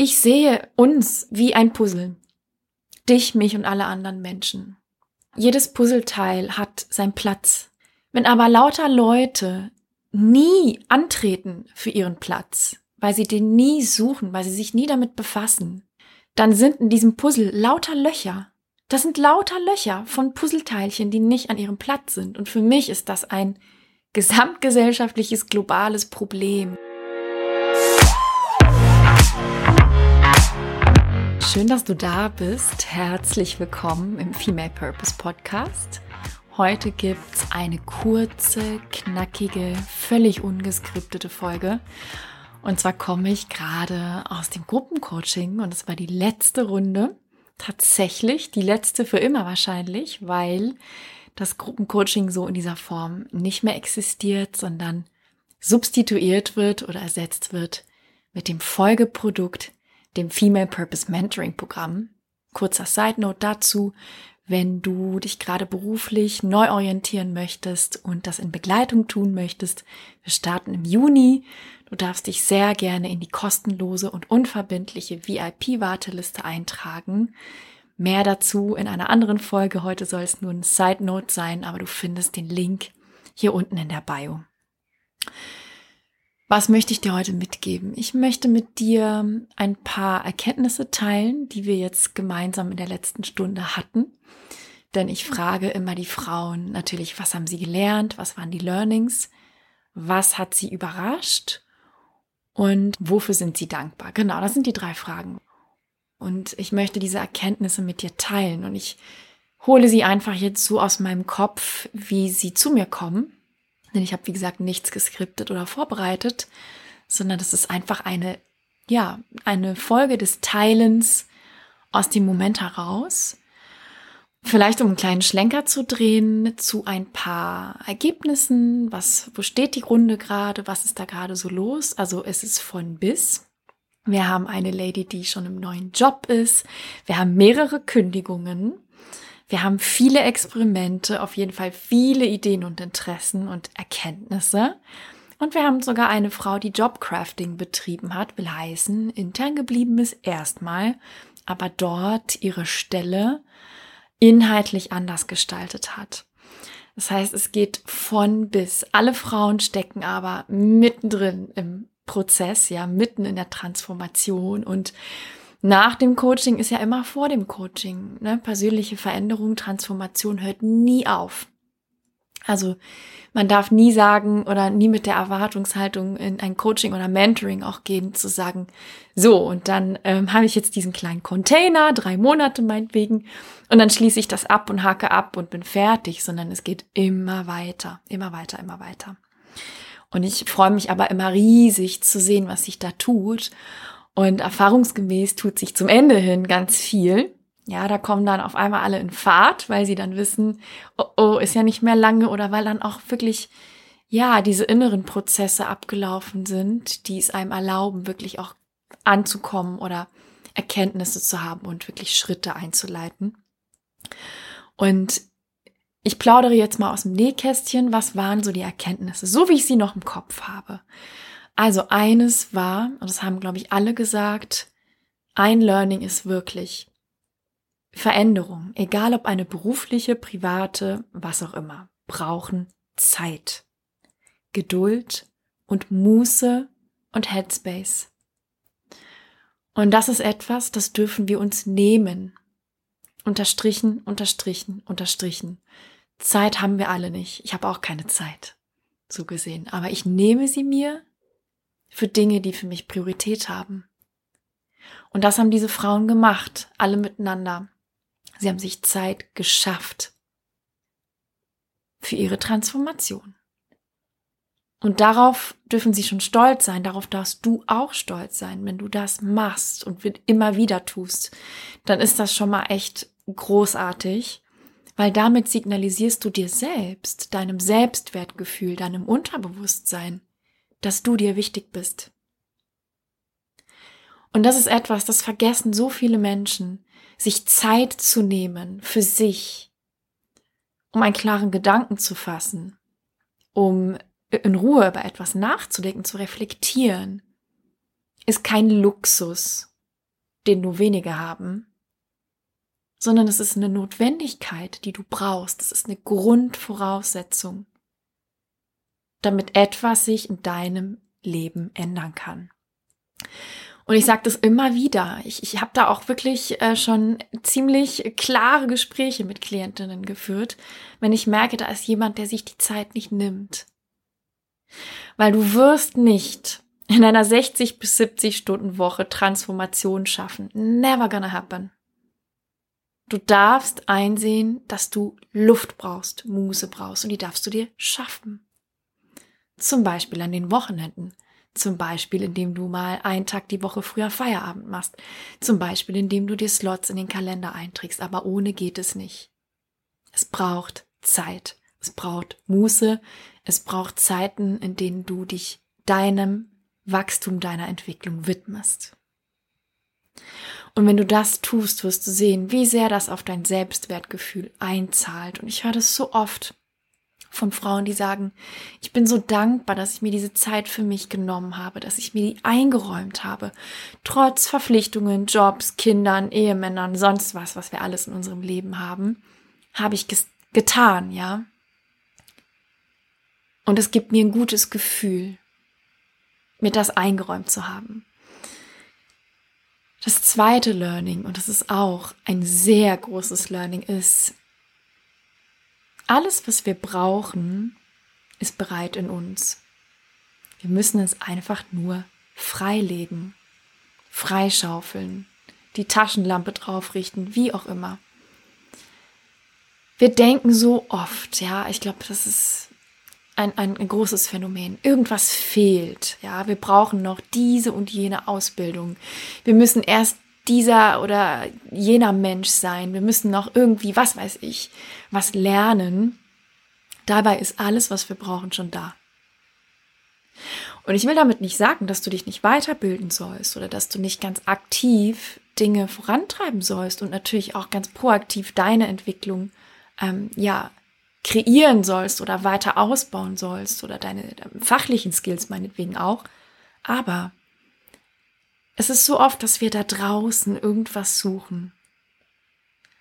Ich sehe uns wie ein Puzzle. Dich, mich und alle anderen Menschen. Jedes Puzzleteil hat seinen Platz. Wenn aber lauter Leute nie antreten für ihren Platz, weil sie den nie suchen, weil sie sich nie damit befassen, dann sind in diesem Puzzle lauter Löcher. Das sind lauter Löcher von Puzzleteilchen, die nicht an ihrem Platz sind. Und für mich ist das ein gesamtgesellschaftliches, globales Problem. Schön, dass du da bist. Herzlich willkommen im Female Purpose Podcast. Heute gibt's eine kurze, knackige, völlig ungeskriptete Folge. Und zwar komme ich gerade aus dem Gruppencoaching und es war die letzte Runde. Tatsächlich die letzte für immer wahrscheinlich, weil das Gruppencoaching so in dieser Form nicht mehr existiert, sondern substituiert wird oder ersetzt wird mit dem Folgeprodukt dem Female Purpose Mentoring Programm. Kurzer Side Note dazu, wenn du dich gerade beruflich neu orientieren möchtest und das in Begleitung tun möchtest. Wir starten im Juni. Du darfst dich sehr gerne in die kostenlose und unverbindliche VIP-Warteliste eintragen. Mehr dazu in einer anderen Folge. Heute soll es nur ein Side Note sein, aber du findest den Link hier unten in der Bio. Was möchte ich dir heute mitgeben? Ich möchte mit dir ein paar Erkenntnisse teilen, die wir jetzt gemeinsam in der letzten Stunde hatten. Denn ich frage immer die Frauen natürlich, was haben sie gelernt? Was waren die Learnings? Was hat sie überrascht? Und wofür sind sie dankbar? Genau, das sind die drei Fragen. Und ich möchte diese Erkenntnisse mit dir teilen. Und ich hole sie einfach jetzt so aus meinem Kopf, wie sie zu mir kommen. Denn ich habe, wie gesagt, nichts geskriptet oder vorbereitet, sondern das ist einfach eine, ja, eine Folge des Teilens aus dem Moment heraus. Vielleicht um einen kleinen Schlenker zu drehen zu ein paar Ergebnissen. Was, wo steht die Runde gerade? Was ist da gerade so los? Also es ist von bis. Wir haben eine Lady, die schon im neuen Job ist. Wir haben mehrere Kündigungen. Wir haben viele Experimente, auf jeden Fall viele Ideen und Interessen und Erkenntnisse. Und wir haben sogar eine Frau, die Jobcrafting betrieben hat, will heißen, intern geblieben ist erstmal, aber dort ihre Stelle inhaltlich anders gestaltet hat. Das heißt, es geht von bis. Alle Frauen stecken aber mittendrin im Prozess, ja, mitten in der Transformation und nach dem Coaching ist ja immer vor dem Coaching. Ne? Persönliche Veränderung, Transformation hört nie auf. Also man darf nie sagen oder nie mit der Erwartungshaltung in ein Coaching oder Mentoring auch gehen, zu sagen, so, und dann ähm, habe ich jetzt diesen kleinen Container, drei Monate meinetwegen, und dann schließe ich das ab und hake ab und bin fertig, sondern es geht immer weiter, immer weiter, immer weiter. Und ich freue mich aber immer riesig zu sehen, was sich da tut und erfahrungsgemäß tut sich zum Ende hin ganz viel. Ja, da kommen dann auf einmal alle in Fahrt, weil sie dann wissen, oh, oh, ist ja nicht mehr lange oder weil dann auch wirklich, ja, diese inneren Prozesse abgelaufen sind, die es einem erlauben, wirklich auch anzukommen oder Erkenntnisse zu haben und wirklich Schritte einzuleiten. Und ich plaudere jetzt mal aus dem Nähkästchen, was waren so die Erkenntnisse, so wie ich sie noch im Kopf habe. Also eines war, und das haben, glaube ich, alle gesagt, ein Learning ist wirklich Veränderung, egal ob eine berufliche, private, was auch immer, brauchen Zeit, Geduld und Muße und Headspace. Und das ist etwas, das dürfen wir uns nehmen. Unterstrichen, unterstrichen, unterstrichen. Zeit haben wir alle nicht. Ich habe auch keine Zeit, so gesehen. Aber ich nehme sie mir für Dinge, die für mich Priorität haben. Und das haben diese Frauen gemacht, alle miteinander. Sie haben sich Zeit geschafft für ihre Transformation. Und darauf dürfen sie schon stolz sein, darauf darfst du auch stolz sein, wenn du das machst und immer wieder tust, dann ist das schon mal echt großartig, weil damit signalisierst du dir selbst, deinem Selbstwertgefühl, deinem Unterbewusstsein, dass du dir wichtig bist. Und das ist etwas, das vergessen so viele Menschen, sich Zeit zu nehmen für sich, um einen klaren Gedanken zu fassen, um in Ruhe über etwas nachzudenken, zu reflektieren, ist kein Luxus, den nur wenige haben, sondern es ist eine Notwendigkeit, die du brauchst. Es ist eine Grundvoraussetzung, damit etwas sich in deinem Leben ändern kann. Und ich sage das immer wieder. Ich, ich habe da auch wirklich äh, schon ziemlich klare Gespräche mit Klientinnen geführt, wenn ich merke, da ist jemand, der sich die Zeit nicht nimmt. Weil du wirst nicht in einer 60 bis 70 Stunden Woche Transformation schaffen. Never gonna happen. Du darfst einsehen, dass du Luft brauchst, Muße brauchst und die darfst du dir schaffen. Zum Beispiel an den Wochenenden. Zum Beispiel, indem du mal einen Tag die Woche früher Feierabend machst. Zum Beispiel, indem du dir Slots in den Kalender einträgst. Aber ohne geht es nicht. Es braucht Zeit. Es braucht Muße. Es braucht Zeiten, in denen du dich deinem Wachstum, deiner Entwicklung widmest. Und wenn du das tust, wirst du sehen, wie sehr das auf dein Selbstwertgefühl einzahlt. Und ich höre das so oft von Frauen, die sagen, ich bin so dankbar, dass ich mir diese Zeit für mich genommen habe, dass ich mir die eingeräumt habe, trotz Verpflichtungen, Jobs, Kindern, Ehemännern, sonst was, was wir alles in unserem Leben haben, habe ich getan, ja. Und es gibt mir ein gutes Gefühl, mir das eingeräumt zu haben. Das zweite Learning, und das ist auch ein sehr großes Learning, ist, alles, was wir brauchen, ist bereit in uns. Wir müssen es einfach nur freilegen, freischaufeln, die Taschenlampe draufrichten, wie auch immer. Wir denken so oft, ja, ich glaube, das ist ein, ein, ein großes Phänomen. Irgendwas fehlt. Ja, wir brauchen noch diese und jene Ausbildung. Wir müssen erst dieser oder jener Mensch sein. Wir müssen noch irgendwie, was weiß ich, was lernen. Dabei ist alles, was wir brauchen, schon da. Und ich will damit nicht sagen, dass du dich nicht weiterbilden sollst oder dass du nicht ganz aktiv Dinge vorantreiben sollst und natürlich auch ganz proaktiv deine Entwicklung ähm, ja kreieren sollst oder weiter ausbauen sollst oder deine, deine fachlichen Skills meinetwegen auch. Aber es ist so oft, dass wir da draußen irgendwas suchen,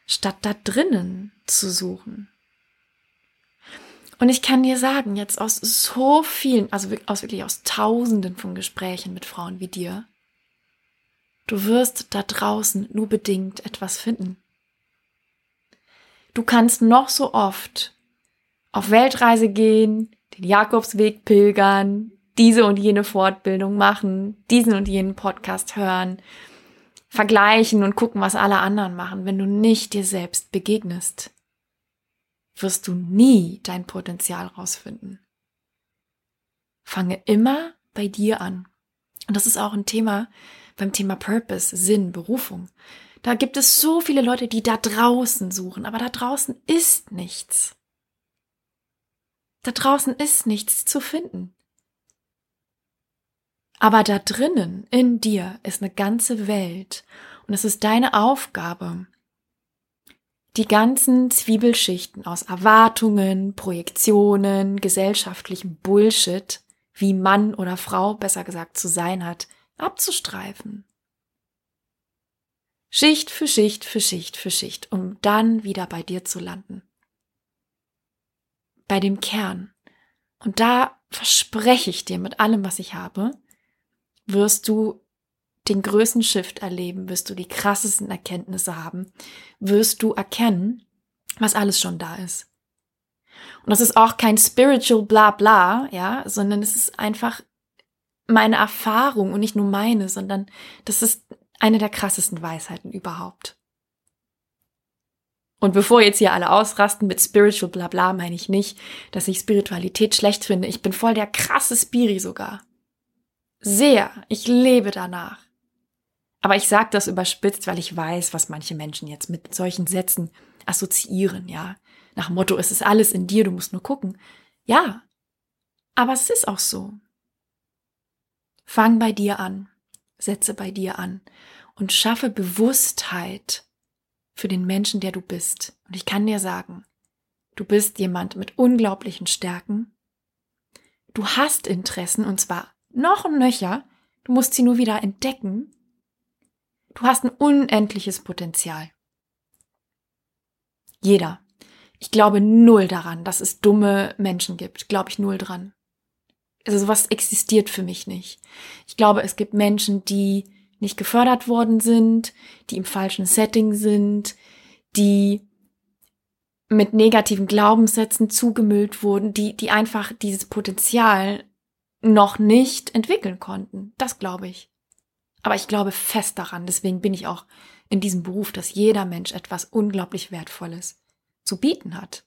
statt da drinnen zu suchen. Und ich kann dir sagen, jetzt aus so vielen, also aus wirklich aus Tausenden von Gesprächen mit Frauen wie dir, du wirst da draußen nur bedingt etwas finden. Du kannst noch so oft auf Weltreise gehen, den Jakobsweg pilgern, diese und jene Fortbildung machen, diesen und jenen Podcast hören, vergleichen und gucken, was alle anderen machen. Wenn du nicht dir selbst begegnest, wirst du nie dein Potenzial rausfinden. Fange immer bei dir an. Und das ist auch ein Thema beim Thema Purpose, Sinn, Berufung. Da gibt es so viele Leute, die da draußen suchen, aber da draußen ist nichts. Da draußen ist nichts zu finden. Aber da drinnen, in dir, ist eine ganze Welt. Und es ist deine Aufgabe, die ganzen Zwiebelschichten aus Erwartungen, Projektionen, gesellschaftlichem Bullshit, wie Mann oder Frau besser gesagt zu sein hat, abzustreifen. Schicht für Schicht für Schicht für Schicht, um dann wieder bei dir zu landen bei dem Kern. Und da verspreche ich dir mit allem, was ich habe, wirst du den größten Shift erleben, wirst du die krassesten Erkenntnisse haben, wirst du erkennen, was alles schon da ist. Und das ist auch kein spiritual bla bla, ja, sondern es ist einfach meine Erfahrung und nicht nur meine, sondern das ist eine der krassesten Weisheiten überhaupt. Und bevor jetzt hier alle ausrasten mit Spiritual Blabla, meine ich nicht, dass ich Spiritualität schlecht finde. Ich bin voll der krasse Spiri sogar. Sehr. Ich lebe danach. Aber ich sage das überspitzt, weil ich weiß, was manche Menschen jetzt mit solchen Sätzen assoziieren, ja. Nach Motto, es ist alles in dir, du musst nur gucken. Ja. Aber es ist auch so. Fang bei dir an. Setze bei dir an und schaffe Bewusstheit für den Menschen, der du bist. Und ich kann dir sagen, du bist jemand mit unglaublichen Stärken. Du hast Interessen und zwar noch und nöcher. Du musst sie nur wieder entdecken. Du hast ein unendliches Potenzial. Jeder. Ich glaube null daran, dass es dumme Menschen gibt. Glaube ich null dran. Also sowas existiert für mich nicht. Ich glaube, es gibt Menschen, die nicht gefördert worden sind, die im falschen Setting sind, die mit negativen Glaubenssätzen zugemüllt wurden, die, die einfach dieses Potenzial noch nicht entwickeln konnten. Das glaube ich. Aber ich glaube fest daran, deswegen bin ich auch in diesem Beruf, dass jeder Mensch etwas unglaublich Wertvolles zu bieten hat.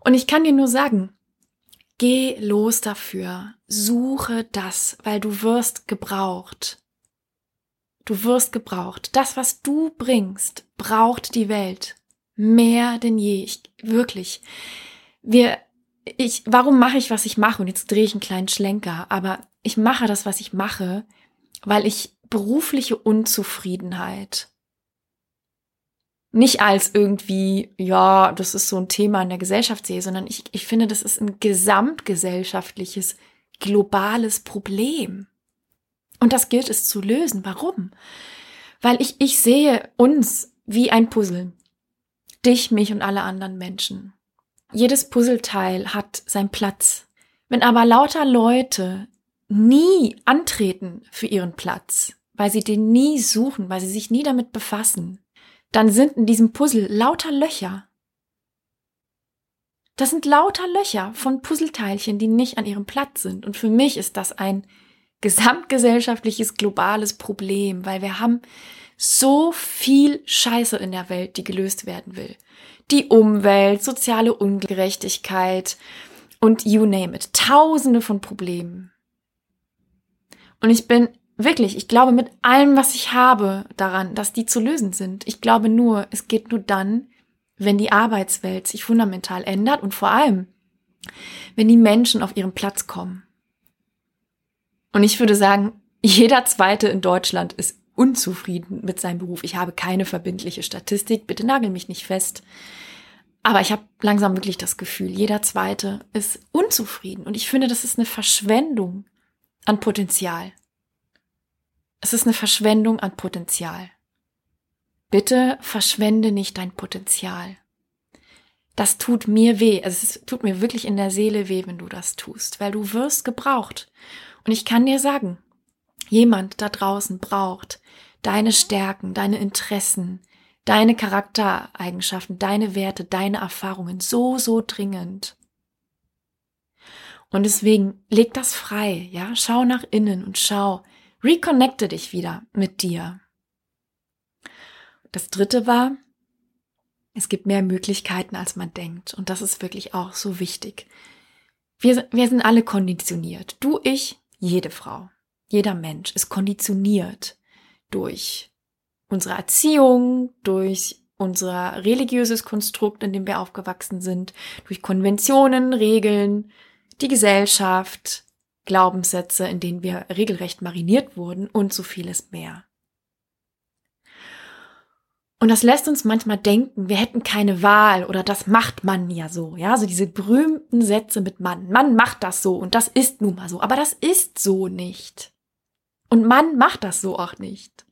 Und ich kann dir nur sagen, geh los dafür, suche das, weil du wirst gebraucht. Du wirst gebraucht. Das, was du bringst, braucht die Welt. Mehr denn je. Ich, wirklich. Wir, ich, warum mache ich, was ich mache? Und jetzt drehe ich einen kleinen Schlenker. Aber ich mache das, was ich mache, weil ich berufliche Unzufriedenheit nicht als irgendwie, ja, das ist so ein Thema in der Gesellschaft sehe, sondern ich, ich finde, das ist ein gesamtgesellschaftliches, globales Problem. Und das gilt es zu lösen. Warum? Weil ich, ich sehe uns wie ein Puzzle. Dich, mich und alle anderen Menschen. Jedes Puzzleteil hat seinen Platz. Wenn aber lauter Leute nie antreten für ihren Platz, weil sie den nie suchen, weil sie sich nie damit befassen, dann sind in diesem Puzzle lauter Löcher. Das sind lauter Löcher von Puzzleteilchen, die nicht an ihrem Platz sind. Und für mich ist das ein gesamtgesellschaftliches, globales Problem, weil wir haben so viel Scheiße in der Welt, die gelöst werden will. Die Umwelt, soziale Ungerechtigkeit und you name it. Tausende von Problemen. Und ich bin wirklich, ich glaube mit allem, was ich habe, daran, dass die zu lösen sind. Ich glaube nur, es geht nur dann, wenn die Arbeitswelt sich fundamental ändert und vor allem, wenn die Menschen auf ihren Platz kommen. Und ich würde sagen, jeder Zweite in Deutschland ist unzufrieden mit seinem Beruf. Ich habe keine verbindliche Statistik, bitte nagel mich nicht fest. Aber ich habe langsam wirklich das Gefühl, jeder Zweite ist unzufrieden. Und ich finde, das ist eine Verschwendung an Potenzial. Es ist eine Verschwendung an Potenzial. Bitte verschwende nicht dein Potenzial. Das tut mir weh. Also es tut mir wirklich in der Seele weh, wenn du das tust, weil du wirst gebraucht. Und ich kann dir sagen, jemand da draußen braucht deine Stärken, deine Interessen, deine Charaktereigenschaften, deine Werte, deine Erfahrungen so, so dringend. Und deswegen leg das frei, ja, schau nach innen und schau, reconnecte dich wieder mit dir. Das dritte war, es gibt mehr Möglichkeiten, als man denkt. Und das ist wirklich auch so wichtig. Wir, wir sind alle konditioniert. Du, ich, jede Frau, jeder Mensch ist konditioniert durch unsere Erziehung, durch unser religiöses Konstrukt, in dem wir aufgewachsen sind, durch Konventionen, Regeln, die Gesellschaft, Glaubenssätze, in denen wir regelrecht mariniert wurden und so vieles mehr. Und das lässt uns manchmal denken, wir hätten keine Wahl oder das macht man ja so. Ja, so also diese berühmten Sätze mit Mann. Mann macht das so und das ist nun mal so. Aber das ist so nicht. Und Mann macht das so auch nicht.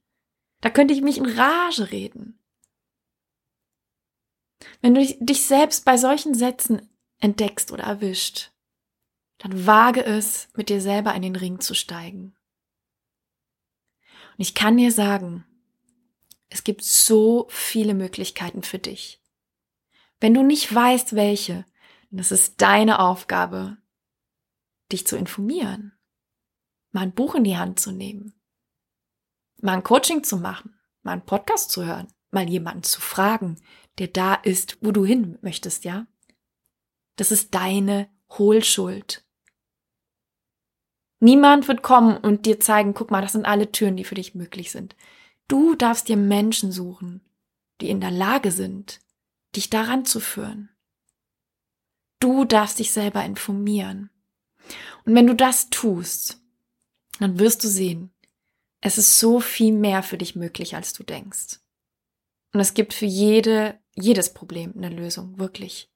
Da könnte ich mich in Rage reden. Wenn du dich selbst bei solchen Sätzen entdeckst oder erwischt, dann wage es, mit dir selber in den Ring zu steigen. Und ich kann dir sagen, es gibt so viele Möglichkeiten für dich. Wenn du nicht weißt, welche, dann ist es deine Aufgabe, dich zu informieren, mal ein Buch in die Hand zu nehmen, mal ein Coaching zu machen, mal einen Podcast zu hören, mal jemanden zu fragen, der da ist, wo du hin möchtest, ja? Das ist deine Hohlschuld. Niemand wird kommen und dir zeigen, guck mal, das sind alle Türen, die für dich möglich sind. Du darfst dir Menschen suchen, die in der Lage sind, dich daran zu führen. Du darfst dich selber informieren. Und wenn du das tust, dann wirst du sehen, es ist so viel mehr für dich möglich, als du denkst. Und es gibt für jede, jedes Problem eine Lösung, wirklich.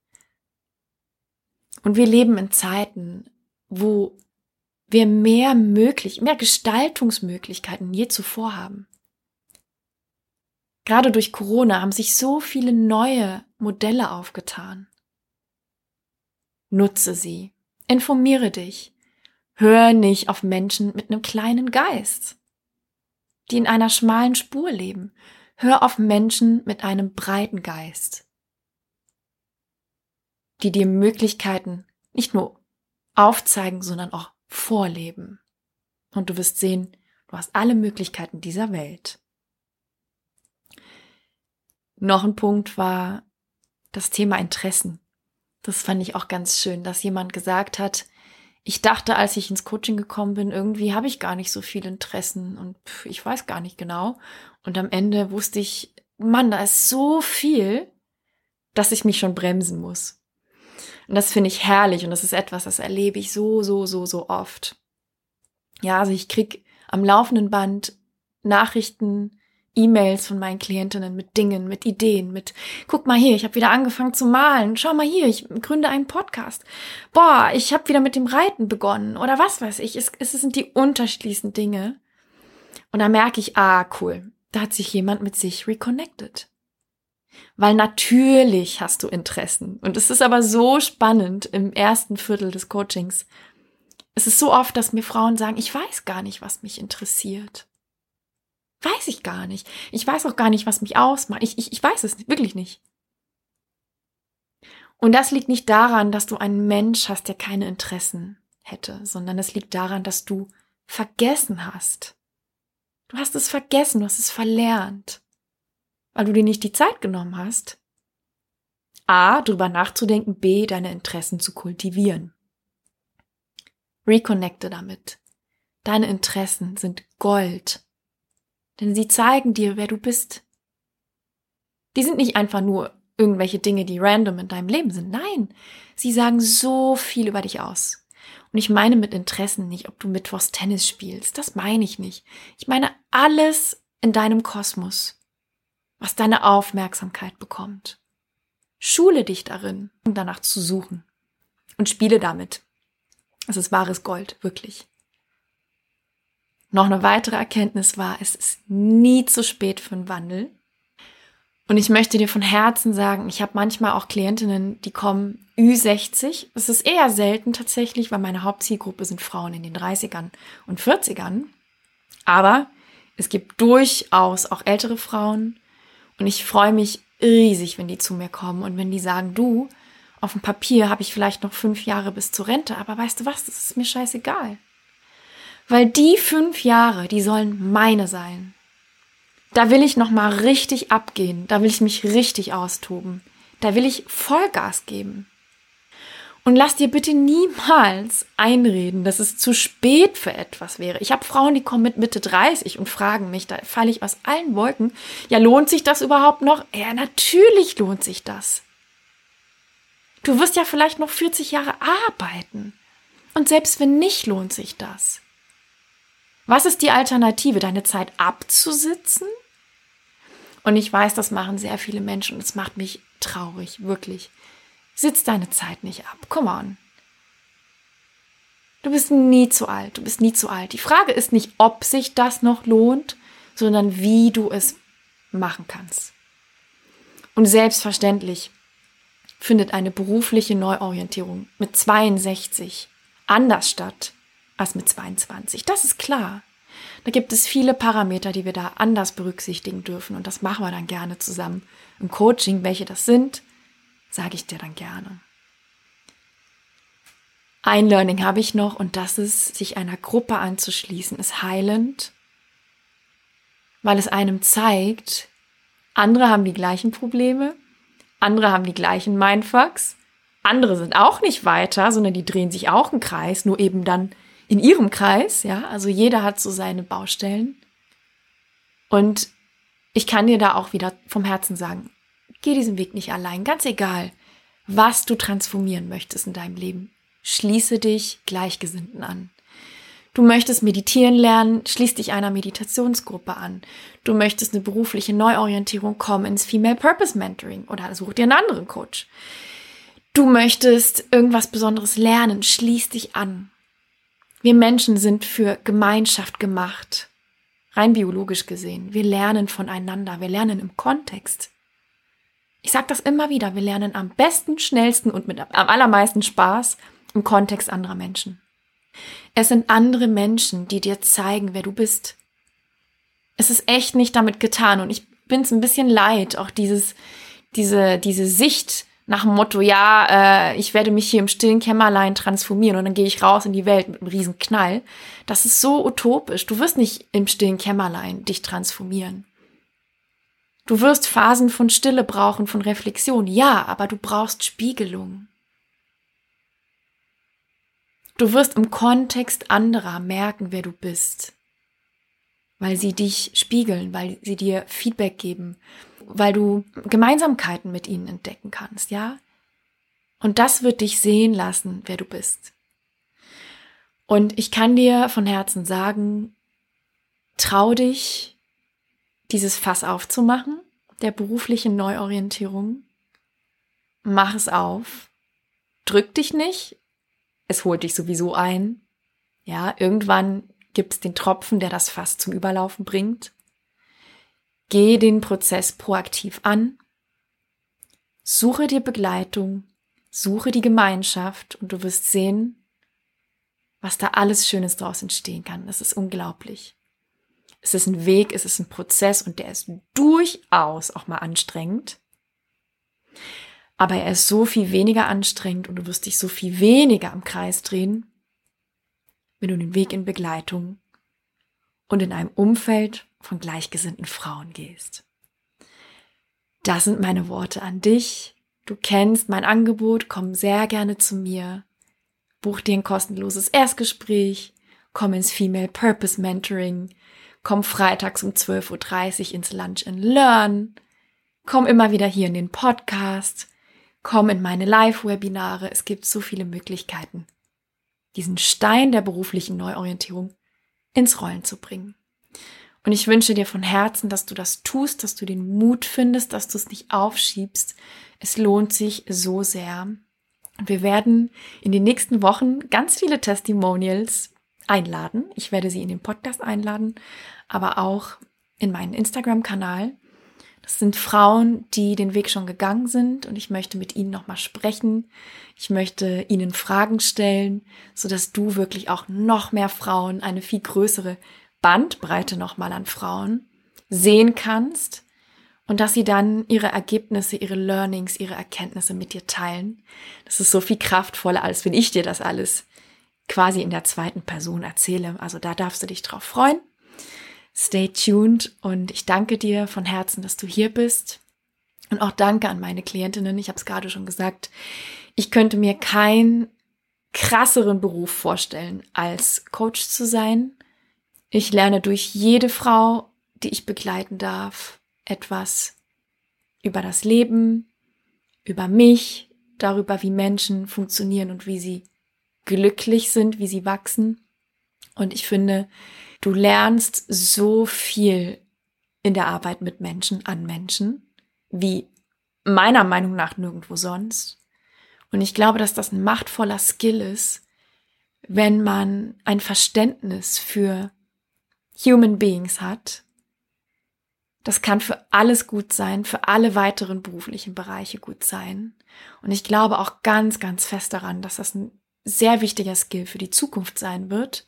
Und wir leben in Zeiten, wo wir mehr möglich, mehr Gestaltungsmöglichkeiten je zuvor haben. Gerade durch Corona haben sich so viele neue Modelle aufgetan. Nutze sie, informiere dich, hör nicht auf Menschen mit einem kleinen Geist, die in einer schmalen Spur leben. Hör auf Menschen mit einem breiten Geist, die dir Möglichkeiten nicht nur aufzeigen, sondern auch vorleben. Und du wirst sehen, du hast alle Möglichkeiten dieser Welt. Noch ein Punkt war das Thema Interessen. Das fand ich auch ganz schön, dass jemand gesagt hat, ich dachte, als ich ins Coaching gekommen bin, irgendwie habe ich gar nicht so viele Interessen und ich weiß gar nicht genau. Und am Ende wusste ich, Mann, da ist so viel, dass ich mich schon bremsen muss. Und das finde ich herrlich und das ist etwas, das erlebe ich so, so, so, so oft. Ja, also ich krieg am laufenden Band Nachrichten, E-Mails von meinen Klientinnen mit Dingen, mit Ideen, mit guck mal hier, ich habe wieder angefangen zu malen. Schau mal hier, ich gründe einen Podcast. Boah, ich habe wieder mit dem Reiten begonnen oder was weiß ich. Es, es sind die unterschiedlichsten Dinge. Und da merke ich, ah, cool, da hat sich jemand mit sich reconnected. Weil natürlich hast du Interessen. Und es ist aber so spannend im ersten Viertel des Coachings. Es ist so oft, dass mir Frauen sagen, ich weiß gar nicht, was mich interessiert. Weiß ich gar nicht. Ich weiß auch gar nicht, was mich ausmacht. Ich, ich, ich weiß es wirklich nicht. Und das liegt nicht daran, dass du einen Mensch hast, der keine Interessen hätte, sondern es liegt daran, dass du vergessen hast. Du hast es vergessen, du hast es verlernt, weil du dir nicht die Zeit genommen hast, A, drüber nachzudenken, B, deine Interessen zu kultivieren. Reconnecte damit. Deine Interessen sind Gold denn sie zeigen dir, wer du bist. Die sind nicht einfach nur irgendwelche Dinge, die random in deinem Leben sind. Nein, sie sagen so viel über dich aus. Und ich meine mit Interessen nicht, ob du Mittwochs Tennis spielst. Das meine ich nicht. Ich meine alles in deinem Kosmos, was deine Aufmerksamkeit bekommt. Schule dich darin, um danach zu suchen. Und spiele damit. Es ist wahres Gold, wirklich. Noch eine weitere Erkenntnis war, es ist nie zu spät für einen Wandel. Und ich möchte dir von Herzen sagen, ich habe manchmal auch Klientinnen, die kommen Ü60. Es ist eher selten tatsächlich, weil meine Hauptzielgruppe sind Frauen in den 30ern und 40ern. Aber es gibt durchaus auch ältere Frauen. Und ich freue mich riesig, wenn die zu mir kommen und wenn die sagen, du, auf dem Papier habe ich vielleicht noch fünf Jahre bis zur Rente, aber weißt du was, das ist mir scheißegal. Weil die fünf Jahre, die sollen meine sein. Da will ich nochmal richtig abgehen. Da will ich mich richtig austoben. Da will ich Vollgas geben. Und lass dir bitte niemals einreden, dass es zu spät für etwas wäre. Ich habe Frauen, die kommen mit Mitte 30 und fragen mich, da falle ich aus allen Wolken. Ja, lohnt sich das überhaupt noch? Ja, natürlich lohnt sich das. Du wirst ja vielleicht noch 40 Jahre arbeiten. Und selbst wenn nicht, lohnt sich das. Was ist die Alternative? Deine Zeit abzusitzen? Und ich weiß, das machen sehr viele Menschen und es macht mich traurig, wirklich. Sitz deine Zeit nicht ab. Come on. Du bist nie zu alt. Du bist nie zu alt. Die Frage ist nicht, ob sich das noch lohnt, sondern wie du es machen kannst. Und selbstverständlich findet eine berufliche Neuorientierung mit 62 anders statt als mit 22. Das ist klar. Da gibt es viele Parameter, die wir da anders berücksichtigen dürfen und das machen wir dann gerne zusammen. Im Coaching, welche das sind, sage ich dir dann gerne. Ein Learning habe ich noch und das ist, sich einer Gruppe anzuschließen, ist heilend, weil es einem zeigt, andere haben die gleichen Probleme, andere haben die gleichen Mindfucks, andere sind auch nicht weiter, sondern die drehen sich auch im Kreis, nur eben dann in ihrem Kreis, ja, also jeder hat so seine Baustellen. Und ich kann dir da auch wieder vom Herzen sagen, geh diesen Weg nicht allein, ganz egal, was du transformieren möchtest in deinem Leben. Schließe dich Gleichgesinnten an. Du möchtest meditieren lernen, schließ dich einer Meditationsgruppe an. Du möchtest eine berufliche Neuorientierung kommen ins Female Purpose Mentoring oder such dir einen anderen Coach. Du möchtest irgendwas Besonderes lernen, schließ dich an. Wir Menschen sind für Gemeinschaft gemacht, rein biologisch gesehen. Wir lernen voneinander, wir lernen im Kontext. Ich sage das immer wieder, wir lernen am besten, schnellsten und mit am allermeisten Spaß im Kontext anderer Menschen. Es sind andere Menschen, die dir zeigen, wer du bist. Es ist echt nicht damit getan und ich bin es ein bisschen leid, auch dieses, diese, diese Sicht nach dem Motto, ja, äh, ich werde mich hier im stillen Kämmerlein transformieren und dann gehe ich raus in die Welt mit einem riesen Knall. Das ist so utopisch. Du wirst nicht im stillen Kämmerlein dich transformieren. Du wirst Phasen von Stille brauchen, von Reflexion, ja, aber du brauchst Spiegelung. Du wirst im Kontext anderer merken, wer du bist, weil sie dich spiegeln, weil sie dir Feedback geben, weil du Gemeinsamkeiten mit ihnen entdecken kannst, ja? Und das wird dich sehen lassen, wer du bist. Und ich kann dir von Herzen sagen, trau dich, dieses Fass aufzumachen, der beruflichen Neuorientierung. Mach es auf. Drück dich nicht. Es holt dich sowieso ein. Ja, irgendwann gibt es den Tropfen, der das Fass zum Überlaufen bringt. Geh den Prozess proaktiv an. Suche dir Begleitung. Suche die Gemeinschaft und du wirst sehen, was da alles Schönes draus entstehen kann. Das ist unglaublich. Es ist ein Weg, es ist ein Prozess und der ist durchaus auch mal anstrengend. Aber er ist so viel weniger anstrengend und du wirst dich so viel weniger am Kreis drehen, wenn du den Weg in Begleitung und in einem Umfeld von gleichgesinnten Frauen gehst. Das sind meine Worte an dich. Du kennst mein Angebot, komm sehr gerne zu mir. Buch dir ein kostenloses Erstgespräch, komm ins Female Purpose Mentoring, komm freitags um 12.30 Uhr ins Lunch and Learn, komm immer wieder hier in den Podcast, komm in meine Live-Webinare. Es gibt so viele Möglichkeiten, diesen Stein der beruflichen Neuorientierung ins Rollen zu bringen. Und ich wünsche dir von Herzen, dass du das tust, dass du den Mut findest, dass du es nicht aufschiebst. Es lohnt sich so sehr. Und wir werden in den nächsten Wochen ganz viele Testimonials einladen. Ich werde sie in den Podcast einladen, aber auch in meinen Instagram-Kanal. Das sind Frauen, die den Weg schon gegangen sind und ich möchte mit ihnen nochmal sprechen. Ich möchte ihnen Fragen stellen, so dass du wirklich auch noch mehr Frauen, eine viel größere Bandbreite nochmal an Frauen sehen kannst und dass sie dann ihre Ergebnisse, ihre Learnings, ihre Erkenntnisse mit dir teilen. Das ist so viel kraftvoller, als wenn ich dir das alles quasi in der zweiten Person erzähle. Also da darfst du dich drauf freuen. Stay tuned und ich danke dir von Herzen, dass du hier bist. Und auch danke an meine Klientinnen. Ich habe es gerade schon gesagt. Ich könnte mir keinen krasseren Beruf vorstellen, als Coach zu sein. Ich lerne durch jede Frau, die ich begleiten darf, etwas über das Leben, über mich, darüber, wie Menschen funktionieren und wie sie glücklich sind, wie sie wachsen. Und ich finde, du lernst so viel in der Arbeit mit Menschen, an Menschen, wie meiner Meinung nach nirgendwo sonst. Und ich glaube, dass das ein machtvoller Skill ist, wenn man ein Verständnis für Human Beings hat. Das kann für alles gut sein, für alle weiteren beruflichen Bereiche gut sein. Und ich glaube auch ganz, ganz fest daran, dass das ein sehr wichtiger Skill für die Zukunft sein wird,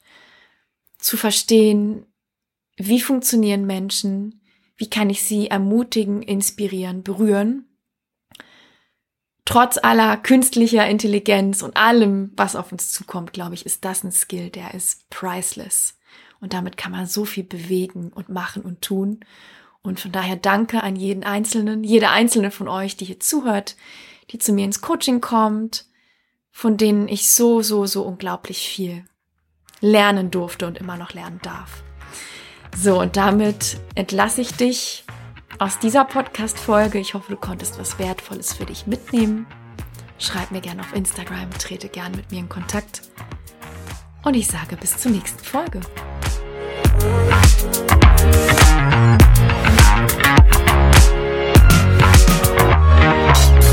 zu verstehen, wie funktionieren Menschen, wie kann ich sie ermutigen, inspirieren, berühren. Trotz aller künstlicher Intelligenz und allem, was auf uns zukommt, glaube ich, ist das ein Skill, der ist priceless. Und damit kann man so viel bewegen und machen und tun. Und von daher danke an jeden Einzelnen, jede Einzelne von euch, die hier zuhört, die zu mir ins Coaching kommt, von denen ich so, so, so unglaublich viel lernen durfte und immer noch lernen darf. So, und damit entlasse ich dich aus dieser Podcast-Folge. Ich hoffe, du konntest was Wertvolles für dich mitnehmen. Schreib mir gerne auf Instagram, trete gerne mit mir in Kontakt. Und ich sage bis zur nächsten Folge. Thank.